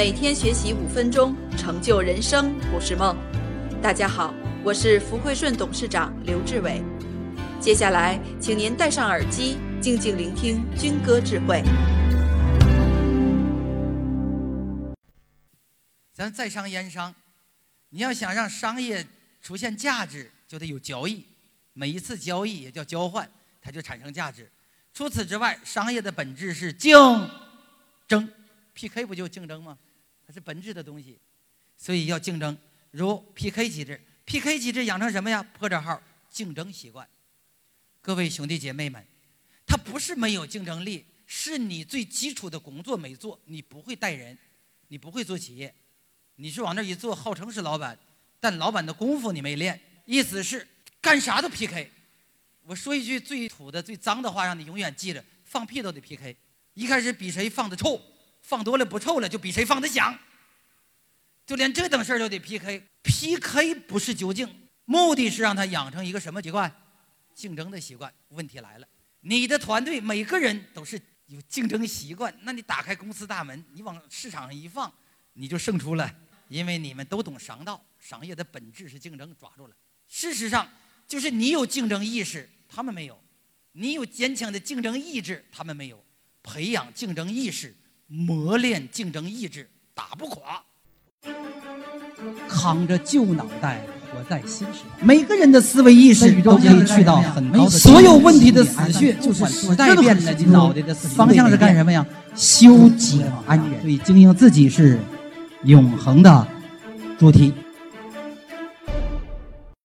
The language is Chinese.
每天学习五分钟，成就人生不是梦。大家好，我是福汇顺董事长刘志伟。接下来，请您戴上耳机，静静聆听军歌智慧。咱在商言商，你要想让商业出现价值，就得有交易。每一次交易也叫交换，它就产生价值。除此之外，商业的本质是竞争，PK 不就竞争吗？是本质的东西，所以要竞争。如 PK 机制，PK 机制养成什么呀？破折号竞争习惯。各位兄弟姐妹们，它不是没有竞争力，是你最基础的工作没做，你不会带人，你不会做企业。你是往那一坐，号称是老板，但老板的功夫你没练。意思是干啥都 PK。我说一句最土的、最脏的话，让你永远记着：放屁都得 PK。一开始比谁放的臭，放多了不臭了，就比谁放的响。就连这等事儿都得 PK。PK 不是究竟，目的是让他养成一个什么习惯？竞争的习惯。问题来了，你的团队每个人都是有竞争习惯，那你打开公司大门，你往市场上一放，你就胜出了。因为你们都懂商道，商业的本质是竞争，抓住了。事实上，就是你有竞争意识，他们没有；你有坚强的竞争意志，他们没有。培养竞争意识，磨练竞争意志，打不垮。扛着旧脑袋活在新时代，每个人的思维意识都可以去到很高的。所有问题的死穴就是时代变了，脑袋的方向是干什么呀？修己安人。所以经营自己是。永恒的主题。